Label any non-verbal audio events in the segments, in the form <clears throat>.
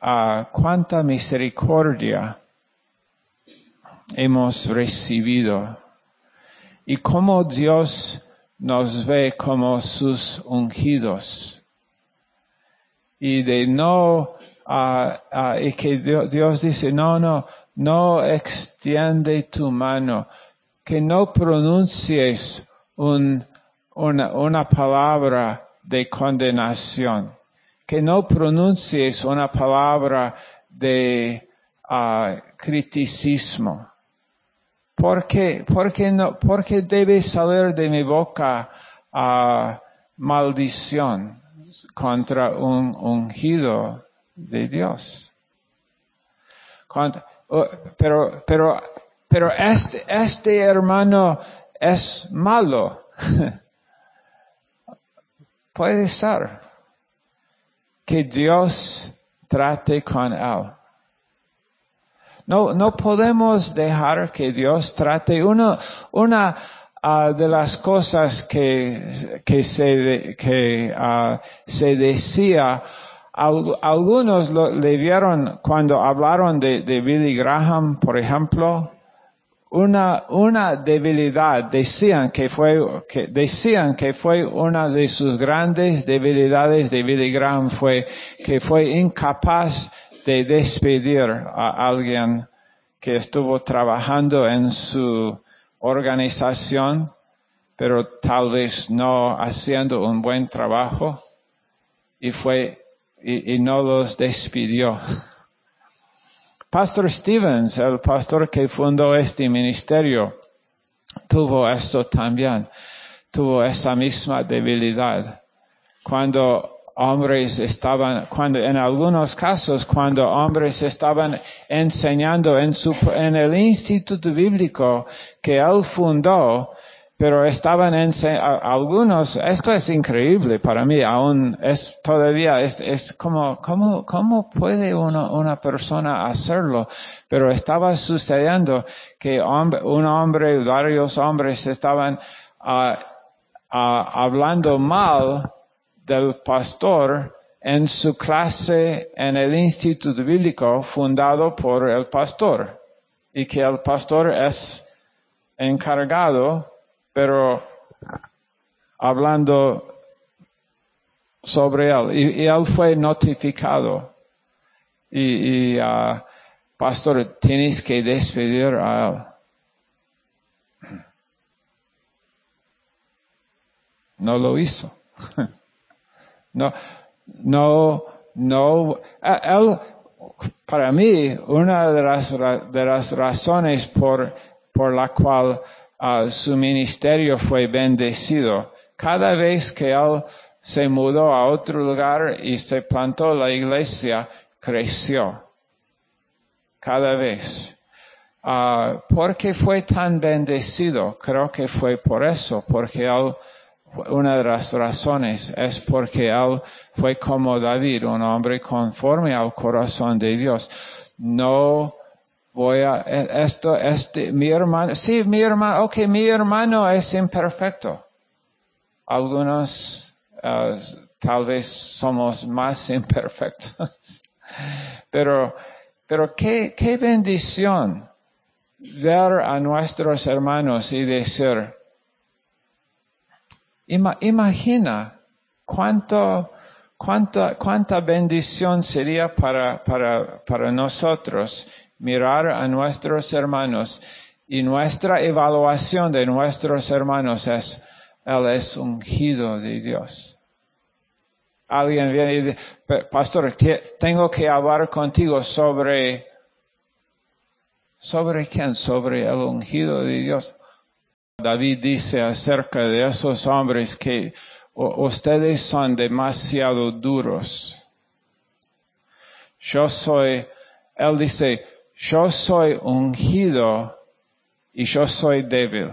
ah, cuánta misericordia hemos recibido y cómo Dios nos ve como sus ungidos. Y de no ah, ah, y que Dios, dice no no no extiende tu mano que no pronuncies un, una, una palabra de condenación que no pronuncies una palabra de ah, criticismo porque, porque no, porque debe salir de mi boca ah, maldición contra un ungido de Dios. Pero, pero, pero este, este hermano es malo. <laughs> Puede ser que Dios trate con él. No, no podemos dejar que Dios trate. Uno, una ah, de las cosas que, que, se, que ah, se decía, al- algunos lo, le vieron cuando hablaron de Billy Graham, por ejemplo, una, una debilidad, decían que fue, que decían que fue una de sus grandes debilidades de Billy Graham fue que fue incapaz de despedir a alguien que estuvo trabajando en su organización, pero tal vez no haciendo un buen trabajo y fue, y, y no los despidió. <laughs> Pastor Stevens, el pastor que fundó este ministerio, tuvo eso también, tuvo esa misma debilidad. Cuando hombres estaban, cuando en algunos casos, cuando hombres estaban enseñando en su, en el instituto bíblico que él fundó, pero estaban ense- a- algunos, esto es increíble para mí, aún es todavía, es, es como, ¿cómo, cómo puede una persona hacerlo? Pero estaba sucediendo que un hombre, varios hombres estaban ah, ah, hablando mal del pastor en su clase en el instituto bíblico fundado por el pastor y que el pastor es encargado pero hablando sobre él. Y, él fue notificado. Y, y ah, pastor, tienes que despedir a él. No lo hizo. <laughs> No, no, no. a- Él, para mí, una de las, de las razones por, por la cual ah, su ministerio fue bendecido, cada vez que él se mudó a otro lugar y se plantó la iglesia, creció. Cada vez. Ah, ¿Por qué fue tan bendecido? Creo que fue por eso, porque él, una de las razones es porque él fue como David, un hombre conforme al corazón de Dios. No voy a, e- esto, este, mi hermano, sí, mi hermano, ok, mi hermano es imperfecto. Algunos, eh, tal vez somos más <laughs> imperfectos. Pero, pero qué, qué bendición ver a nuestros hermanos y decir, ima- imagina cuánto, cuánta, cuánta bendición sería para, para, para nosotros mirar a nuestros hermanos y nuestra evaluación de nuestros hermanos es, Él es ungido de Dios. Alguien viene y dice, "Pa- pastor, tengo que hablar contigo sobre, ¿sobre quién? Sobre el ungido de Dios. David dice acerca de esos hombres que "U- ustedes son demasiado duros. Yo soy, él dice, yo soy ungido y yo soy débil.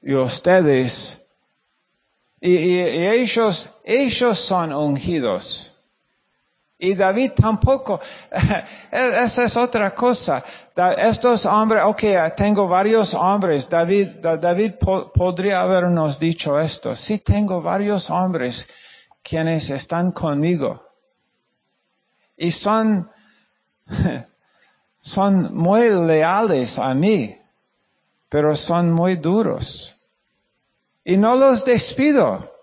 Y ustedes, y, ellos, ellos son ungidos. Y David tampoco. <laughs> Esa es otra cosa. Estos hombres, ok, tengo varios hombres. David, Da- David po- podría habernos dicho esto. Sí, tengo varios hombres quienes están conmigo. y son, <laughs> son muy leales a mí, pero son muy duros. Y no los despido,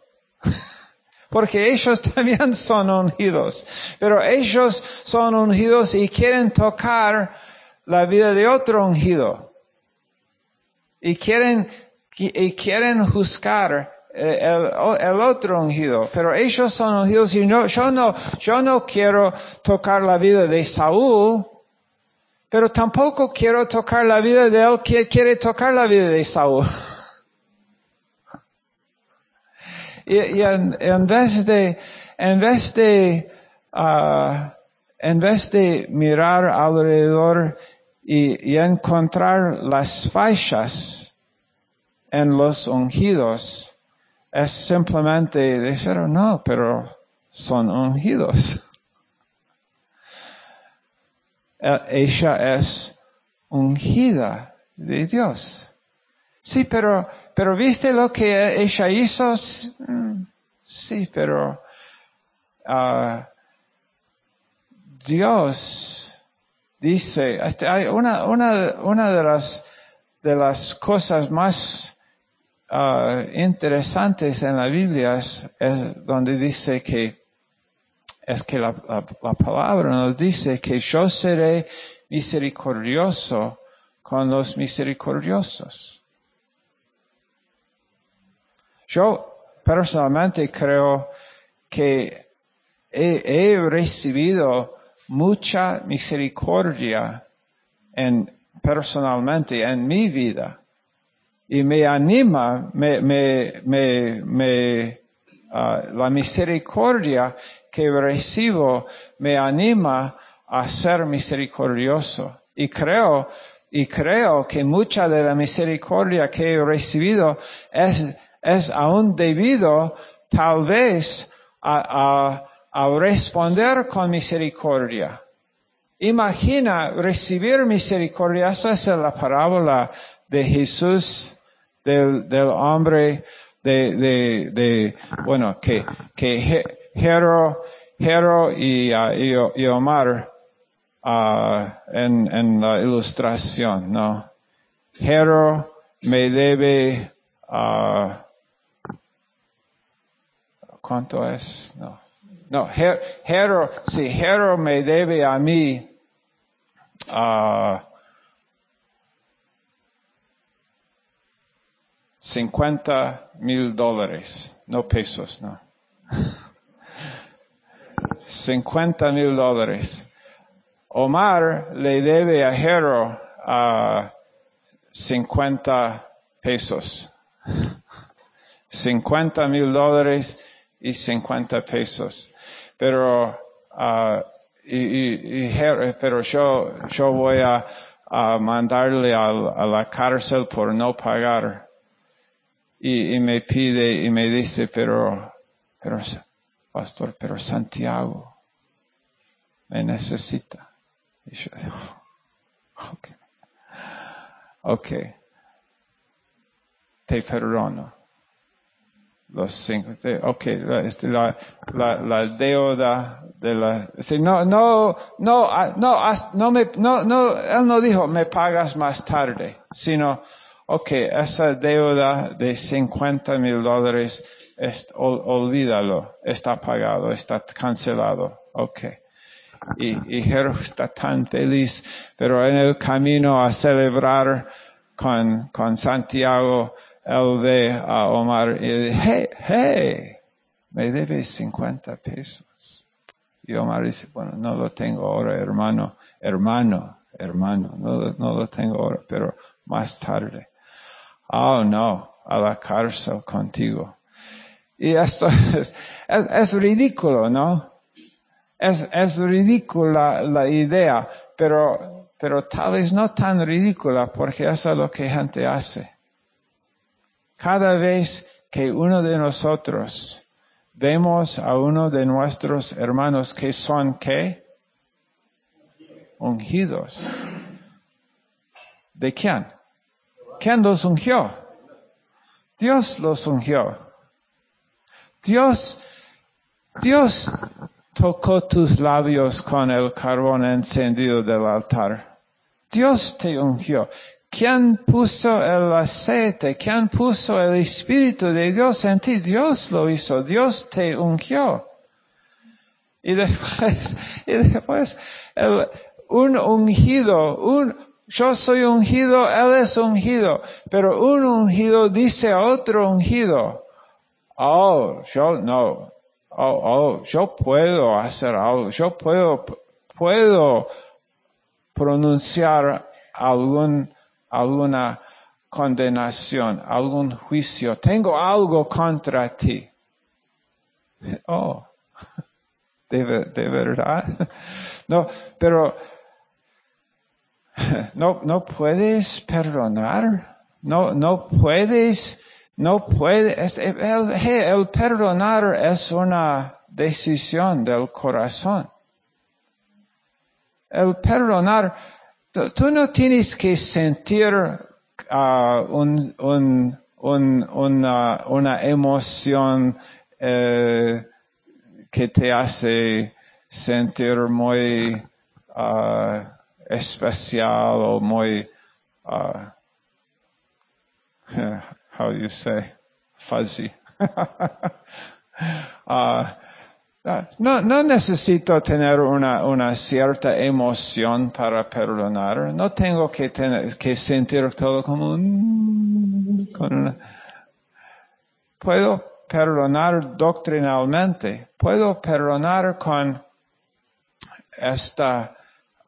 <laughs> porque ellos <laughs> también son ungidos, pero ellos son ungidos y quieren tocar la vida de otro ungido. Y quieren, y quieren juzgar eh, el, otro ungido, pero ellos son ungidos y no, yo no, yo no quiero tocar la vida de Saúl, pero tampoco quiero tocar la vida de él que quiere tocar la vida de Saúl. <laughs> y, en, vez de, en vez de, uh, en vez de mirar alrededor y, y encontrar las fallas en los ungidos, es simplemente decir, no, pero son ungidos. E, ella es ungida de Dios. Sí, pero, pero viste lo que ella hizo? Sí, pero uh, Dios dice, este, hay una, una, una de las, de las cosas más uh, interesantes en la Biblia es, donde dice que es que la, palabra nos dice que yo seré misericordioso con los misericordiosos. Yo personalmente creo que he, he recibido mucha misericordia en, personalmente en mi vida y me anima, me, me, me, me uh, la misericordia que recibo me anima a ser misericordioso. Y creo, y creo que mucha de la misericordia que he recibido es, es aún debido tal vez a, a, a responder con misericordia. Imagina recibir misericordia. Esa es la parábola de Jesús del, del hombre de, de, de, bueno, que, que Jero, Jero y, uh, y, Omar uh, en, en la ilustración, ¿no? Jero me debe, uh, ¿cuánto es? No. No, Jero, si Jero me debe a mí, uh, 50 mil dólares, no pesos, no. 50 mil dólares. Omar le debe a Jero a 50 pesos. 50 mil dólares y 50 pesos. Pero, uh, y, y, pero yo, yo voy a, mandarle a la cárcel por no pagar y, me pide y me dice, pero, pero, pastor, pero Santiago me necesita. Y yo digo, <laughs> ok, ok, te perdono. Los cinco, ok, la, este, la, la, la, deuda de la, no, no, no, ah, no, no me, no, no, él no dijo, me pagas más tarde, sino, ok, esa deuda de 50 mil dólares, olvídalo, está pagado, está cancelado, ok. Y, y está tan feliz, pero en el camino a celebrar con, con Santiago, él ve a Omar y dice, hey, hey, me debes 50 pesos. Y Omar dice, bueno, no lo tengo ahora, hermano, hermano, hermano, no, no lo tengo ahora, pero más tarde. Oh, no, a la cárcel contigo. Y esto es, es, ridículo, ¿no? Es, es ridícula la idea, pero, pero tal vez no tan ridícula porque eso es lo que gente hace. Cada vez que uno de nosotros vemos a uno de nuestros hermanos que son qué? Ungidos. ¿De quién? ¿Quién los ungió? Dios los ungió. Dios, Dios, tocó tus labios con el carbón encendido del altar. Dios te ungió. ¿Quién puso el aceite? ¿Quién puso el Espíritu de Dios en ti? Dios lo hizo. Dios te ungió. Y después, <laughs> y después, el, un ungido, un, yo soy ungido, él es ungido, pero un ungido dice a otro ungido, oh, yo no, oh, oh, yo puedo hacer algo, yo puedo, puedo pronunciar algún, alguna condenación, algún juicio, tengo algo contra ti. <laughs> Oh, <laughs> de, de verdad. <laughs> No, pero no, no puedes perdonar, no, no puedes, no puedes, el, el perdonar es una decisión del corazón. El perdonar, tú no tienes que sentir uh, un, un, un, una, una, emoción eh, que te hace sentir muy uh, especial o muy, uh, <laughs> how you say, fuzzy. <laughs> uh, no, no necesito tener una, una cierta emoción para perdonar. No tengo que, tener, que sentir todo como un, puedo perdonar doctrinalmente. Puedo perdonar con esta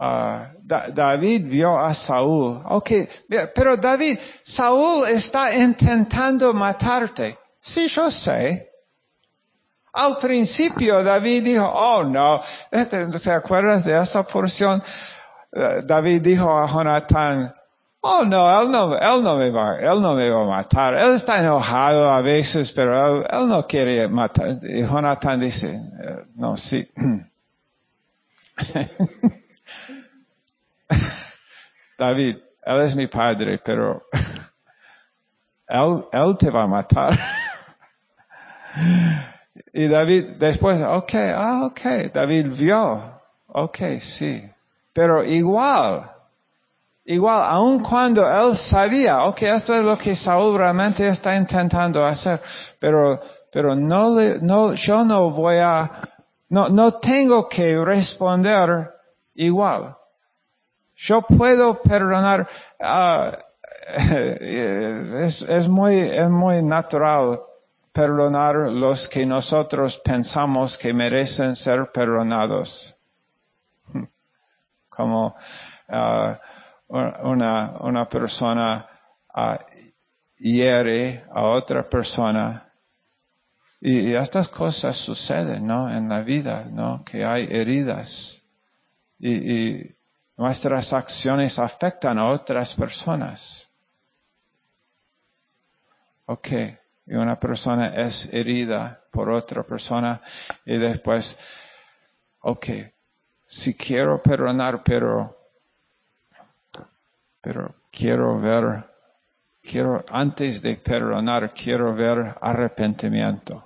Uh, David vio a Saúl. Ok, pero David, Saúl está intentando matarte. Sí, yo sé. Al principio David dijo, oh no, este, ¿te acuerdas de esa porción? Uh, David dijo a Jonatán, oh no, él no, él no me va, él no me va a matar. Él está enojado a veces, pero él, él no quiere matar. Y Jonatán dice, eh, no, sí. <laughs> <laughs> David, él es mi padre, pero <laughs> él, él te va a matar. <laughs> y David después, ok, ah, ok, David vio, ok, sí. Pero igual, igual, aun cuando él sabía, ok, esto es lo que Saúl realmente está intentando hacer, pero, pero no le, no, yo no voy a, no, no tengo que responder igual. Yo puedo perdonar, uh, es, es, muy, es muy natural perdonar los que nosotros pensamos que merecen ser perdonados. Como uh, una, una persona uh, hiere a otra persona. Y, estas cosas suceden, ¿no? En la vida, ¿no? Que hay heridas. Y Nuestras acciones afectan a otras personas. Ok, y una persona es herida por otra persona y después, ok, si quiero perdonar, pero, pero quiero ver, quiero, antes de perdonar, quiero ver arrepentimiento.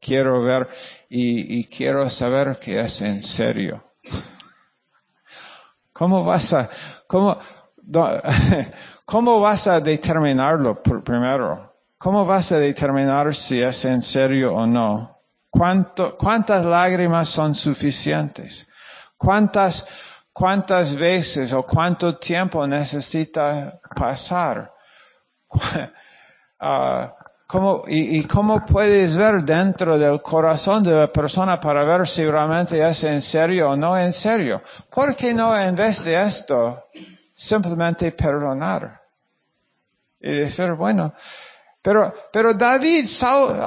Quiero ver y, y quiero saber que es en serio. ¿Cómo vas a, cómo, <laughs> cómo vas a determinarlo primero? ¿Cómo vas a determinar si es en serio o no? ¿Cuánto, ¿Cuántas lágrimas son suficientes? ¿Cuántas, cuántas veces o cuánto tiempo necesita pasar? Uh, <laughs> ¿Cómo, y, y, cómo puedes ver dentro del corazón de la persona para ver si realmente es en serio o no en serio? ¿Por qué no en vez de esto simplemente perdonar? Y decir, bueno, pero, pero David,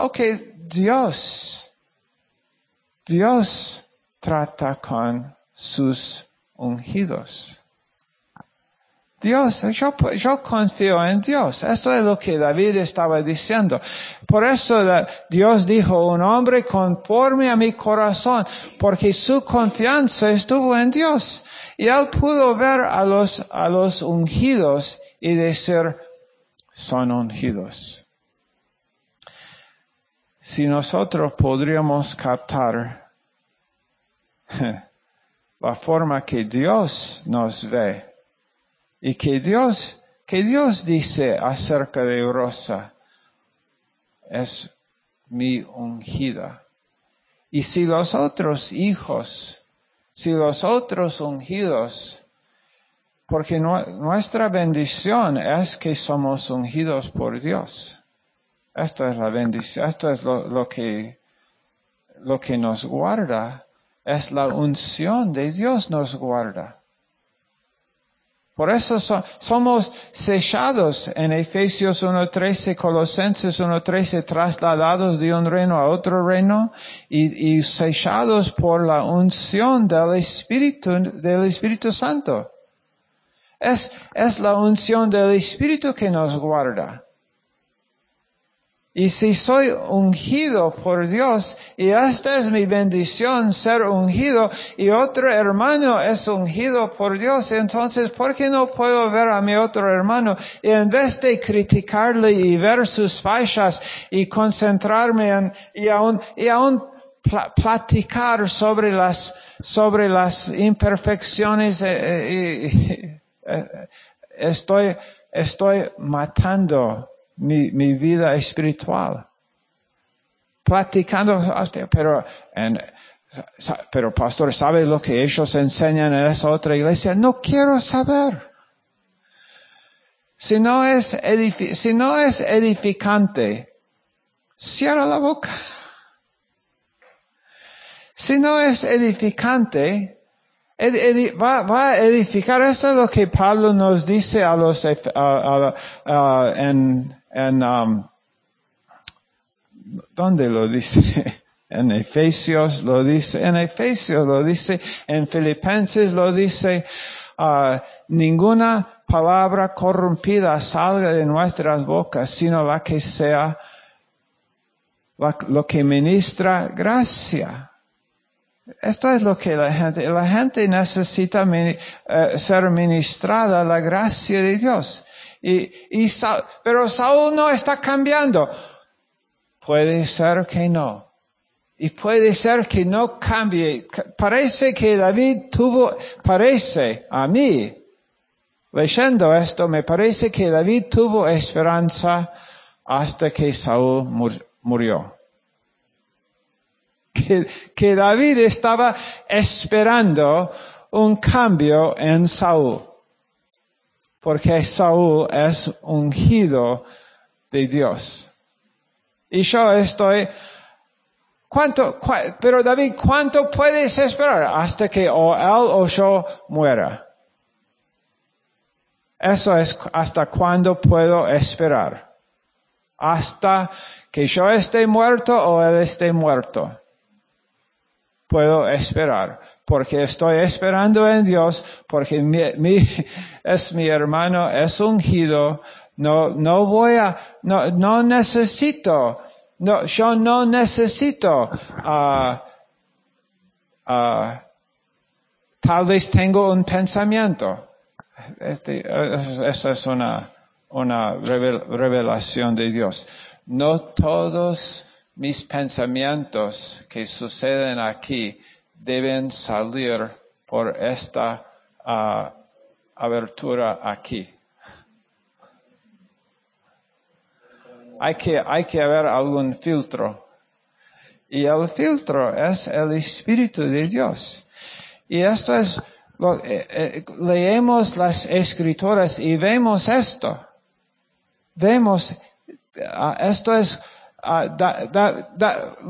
ok, Dios, Dios trata con sus ungidos. Dios, yo, confío en Dios. Esto es lo que David estaba diciendo. Por eso Dios dijo, un hombre conforme a mi corazón, porque su confianza estuvo en Dios. Y él pudo ver a los, a los ungidos y decir, son ungidos. Si nosotros podríamos captar <laughs> la forma que Dios nos ve y que Dios, que Dios dice acerca de Rosa es mi ungida. Y si los otros hijos, si los otros ungidos, porque nuestra bendición es que somos ungidos por Dios. Esto es la bendición, esto es lo, que, lo que nos guarda, es la unción de Dios nos guarda. Por eso somos sellados en Efesios 1.13, Colosenses 1.13, trasladados de un reino a otro reino y, y sellados por la unción del Espíritu, del Espíritu Santo. Es, es la unción del Espíritu que nos guarda. Y si soy ungido por Dios, y esta es mi bendición, ser ungido, y otro hermano es ungido por Dios, entonces, ¿por qué no puedo ver a mi otro hermano? Y en vez de criticarle y ver sus fallas y concentrarme en, y aún, y aún platicar sobre las, sobre las imperfecciones, eh, eh, <laughs> eh, estoy, estoy matando mi, mi vida espiritual. Platicando, pero, en, pero pastor, ¿sabe lo que ellos enseñan en esa otra iglesia? No quiero saber. Si no es, si no es edificante, cierra la boca. Si no es edificante, va, va, a edificar. Eso es lo que Pablo nos dice a los, en, en, um, ¿dónde lo dice? <laughs> En Efesios lo dice, en Efesios lo dice, en Filipenses lo dice, uh, ninguna palabra corrompida salga de nuestras bocas, sino la que sea lo que ministra gracia. Esto es lo que la gente, la gente necesita uh, ser ministrada la gracia de Dios. Y, y pero Saúl no está cambiando. Puede ser que no. Y puede ser que no cambie. Parece que David tuvo, parece a mí, leyendo esto, me parece que David tuvo esperanza hasta que Saúl murió. Que, David estaba esperando un cambio en Saúl porque Saúl es ungido de Dios. Y yo estoy, ¿cuánto, pero David, ¿cuánto puedes esperar hasta que o él o yo muera? Eso es hasta cuándo puedo esperar. Hasta que yo esté muerto o él esté muerto. Puedo esperar porque estoy esperando en Dios, porque mi, es mi hermano, es ungido, no, no voy a, no, no necesito, no, yo no necesito, uh, uh, tal vez tengo un pensamiento. Este, esa es una, una revelación de Dios. No todos mis pensamientos que suceden aquí deben salir por esta uh, abertura aquí. Hay que, hay que haber algún filtro. Y el filtro es el Espíritu de Dios. Y esto es, lo, eh, eh, leemos las escrituras y vemos esto. Vemos, uh, esto es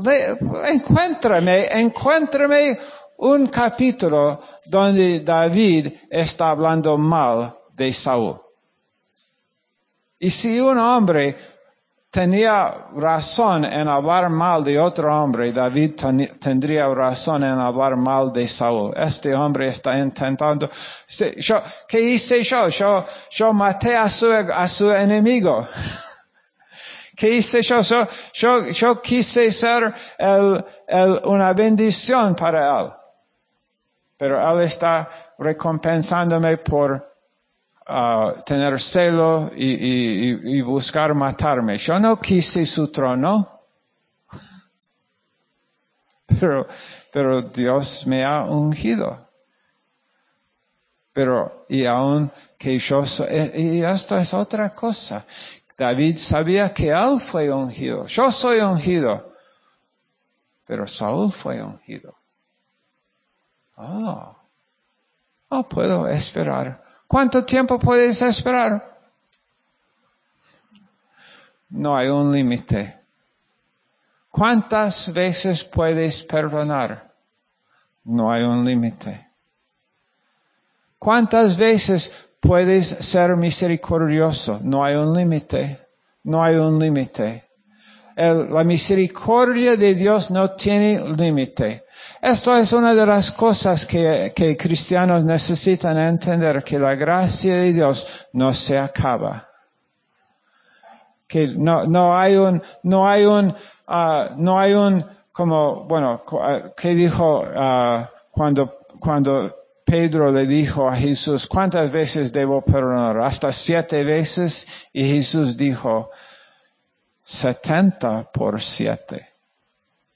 le, encuéntrame, encuéntrame un capítulo donde David está hablando mal de Saúl. Y si un hombre tenía razón en hablar mal de otro hombre, David tendría razón en hablar mal de Saúl. Este hombre está intentando, yo, ¿qué hice yo? Yo, maté a su enemigo. <laughs> ¿Qué hice yo? Yo, yo, quise ser el, el, una bendición para él. Pero él está recompensándome por uh, tener celo y, y, buscar matarme. Yo no quise su trono. <laughs> pero, pero Dios me ha ungido. Pero, y aún que yo soy, y esto es otra cosa. David sabía que él fue ungido. Yo soy ungido. Pero Saúl fue ungido. Oh. Oh, puedo esperar. ¿Cuánto tiempo puedes esperar? No hay un límite. ¿Cuántas veces puedes perdonar? No hay un límite. ¿Cuántas veces puedes ser misericordioso? No hay un límite. No hay un límite. la misericordia de Dios no tiene límite. Esto es una de las cosas que, que cristianos necesitan entender, que la gracia de Dios no se acaba. Que no, no hay un, no hay un, uh, no hay un, como, bueno, uh, ¿qué dijo uh, cuando, cuando Pedro le dijo a Jesús, ¿cuántas veces debo perdonar? Hasta siete veces. Y Jesús dijo, setenta por siete.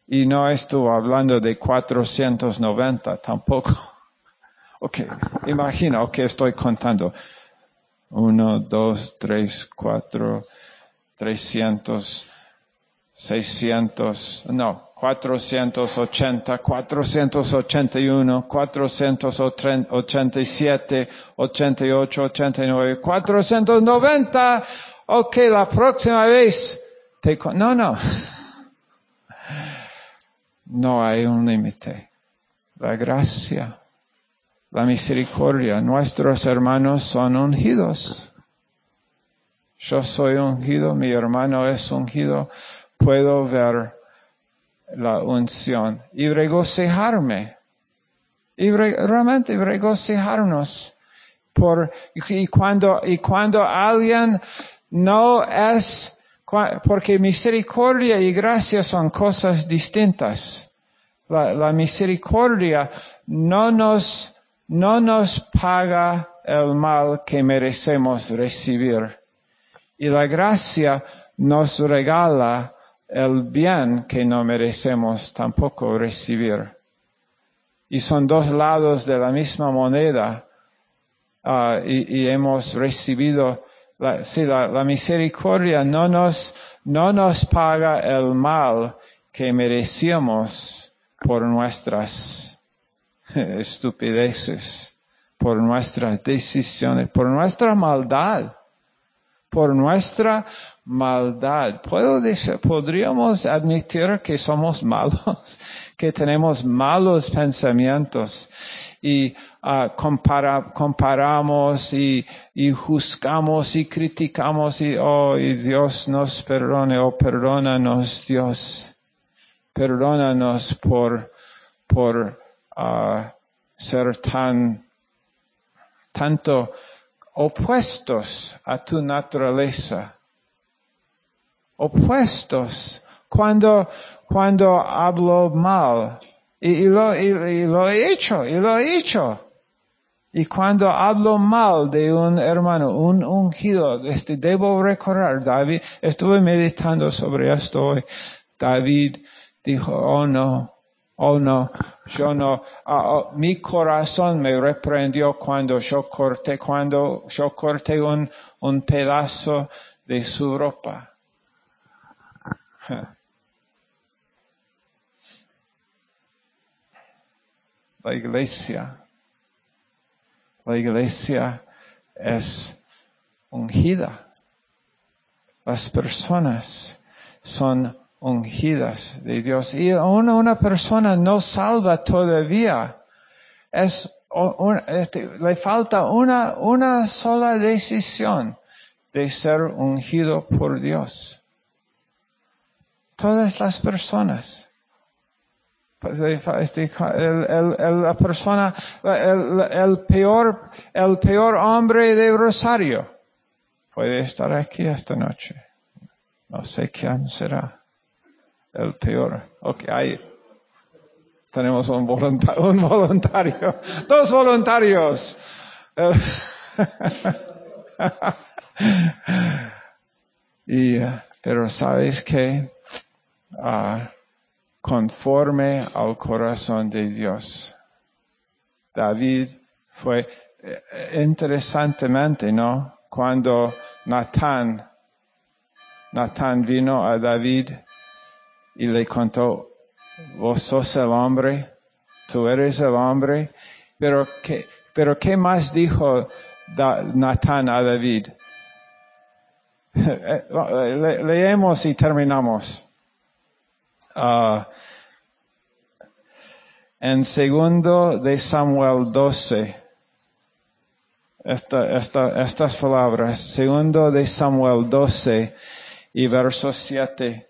Y no estuvo hablando de 490 tampoco. <laughs> Ok, imagina, ok, estoy contando. Uno, dos, tres, cuatro, trescientos, seiscientos, no, cuatrocientos ochenta, cuatrocientos ochenta y uno, cuatrocientos ochenta y siete, ochenta y ocho, ochenta y nueve, cuatrocientos noventa. Ok, la próxima vez te, no, no. no hay un límite. La gracia, la misericordia, nuestros hermanos son ungidos. Yo soy ungido, mi hermano es ungido, puedo ver la unción y regocijarme. Y realmente regocijarnos por, y cuando, y cuando alguien no es porque misericordia y gracia son cosas distintas. La, misericordia no nos, no nos paga el mal que merecemos recibir. Y la gracia nos regala el bien que no merecemos tampoco recibir. Y son dos lados de la misma moneda. Ah, y, hemos recibido la, si la, misericordia no nos, no nos paga el mal que merecíamos por nuestras <laughs> estupideces, por nuestras decisiones, por nuestra maldad, por nuestra maldad. ¿Puedo decir, podríamos admitir que somos malos, <laughs> que tenemos malos pensamientos y uh, compara, comparamos y, y, juzgamos y criticamos y, oh, y Dios nos perdone, oh, perdónanos Dios, perdónanos por, por uh, ser tan, tanto opuestos a tu naturaleza. Opuestos. Cuando, cuando hablo mal, y, lo, y, lo he hecho, y lo he hecho. Y cuando hablo mal de un hermano, un ungido, este, debo recordar, David, estuve meditando sobre esto hoy. David dijo, oh no, oh no, yo no, ah, oh, mi corazón me reprendió cuando yo corté, cuando yo corté un, un pedazo de su ropa. <laughs> la iglesia. La iglesia es ungida. Las personas son ungidas de Dios. Y una, persona no salva todavía. Es, este, le falta una, una sola decisión de ser ungido por Dios. Todas las personas. Pues, este, el, la persona, el, peor, el peor hombre de Rosario puede estar aquí esta noche. No sé quién será el peor. Ok, ahí tenemos un, voluntario, <laughs> un voluntario, dos voluntarios. <laughs> y, pero sabes que, uh, conforme al corazón de Dios. David fue eh, interesantemente, ¿no? Cuando Natán, Natán vino a David y le contó, vos sos el hombre, tú eres el hombre, pero ¿qué, pero qué más dijo Natán a David? <laughs> leemos y terminamos. Uh, en segundo de Samuel 12, esta, esta, estas palabras, segundo de Samuel 12 y verso 7.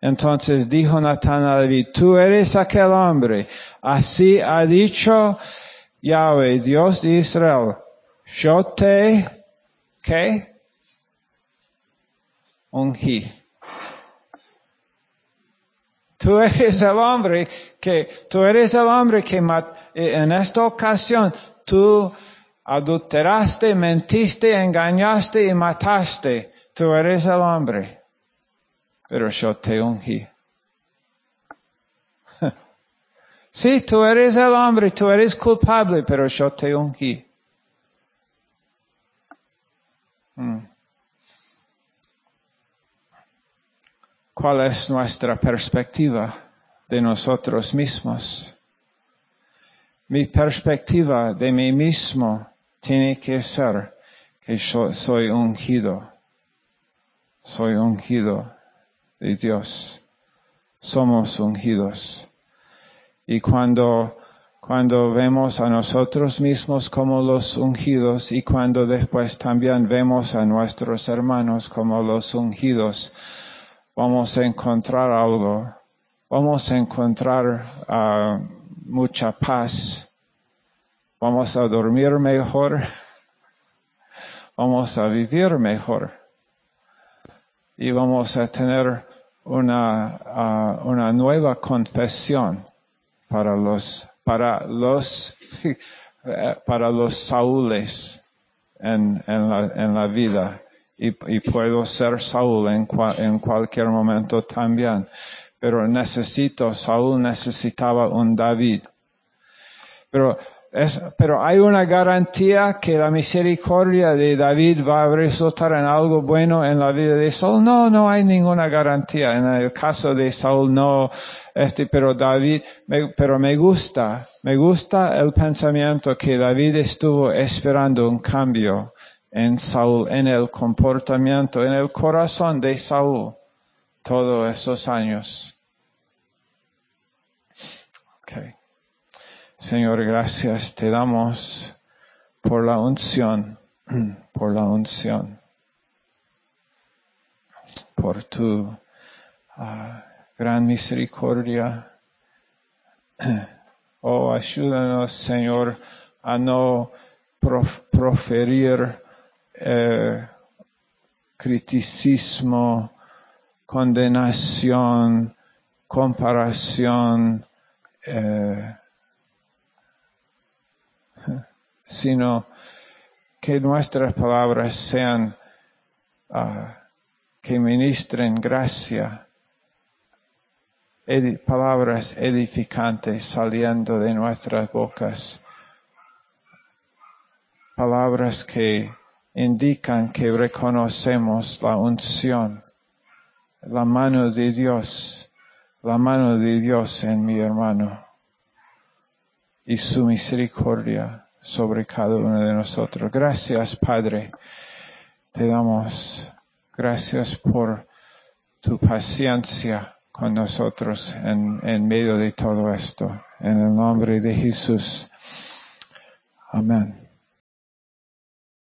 Entonces dijo Natán a David, tú eres aquel hombre. Así ha dicho Yahweh, Dios de Israel. Yo te, ¿qué? Ungí. Tú eres el hombre que, tú eres el hombre que en esta ocasión tú adulteraste, mentiste, engañaste y mataste. Tú eres el hombre. Pero yo te ungí. <laughs> Sí, tú eres el hombre, tú eres culpable, pero yo te ungí. Hmm. ¿Cuál es nuestra perspectiva de nosotros mismos? Mi perspectiva de mí mismo tiene que ser que yo soy ungido. Soy ungido de Dios. Somos ungidos. Y cuando, cuando vemos a nosotros mismos como los ungidos y cuando después también vemos a nuestros hermanos como los ungidos, vamos a encontrar algo. Vamos a encontrar uh, mucha paz Vamos a dormir mejor. <laughs> Vamos a vivir mejor. Y vamos a tener una, uh, una nueva confesión para los, para los, <laughs> para los Saúles en, en, la, en la vida. Y, puedo ser Saúl en, en cualquier momento también. Pero necesito, Saúl necesitaba un David. Pero pero hay una garantía que la misericordia de David va a resultar en algo bueno en la vida de Saúl. No, no hay ninguna garantía. En el caso de Saúl no, este, pero David, pero me gusta, me gusta el pensamiento que David estuvo esperando un cambio en Saúl, en el comportamiento, en el corazón de Saúl todos esos años. Señor, gracias te damos por la unción, <clears throat> por la unción, por tu ah, gran misericordia. <clears throat> Oh, ayúdanos, Señor, a no proferir eh, criticismo, condenación, comparación, eh, sino que nuestras palabras sean uh, que ministren gracia, palabras edificantes saliendo de nuestras bocas, palabras que indican que reconocemos la unción, la mano de Dios, la mano de Dios en mi hermano y su misericordia sobre cada uno de nosotros. Gracias, Padre. Te damos gracias por tu paciencia con nosotros en, medio de todo esto. En el nombre de Jesús. Amén.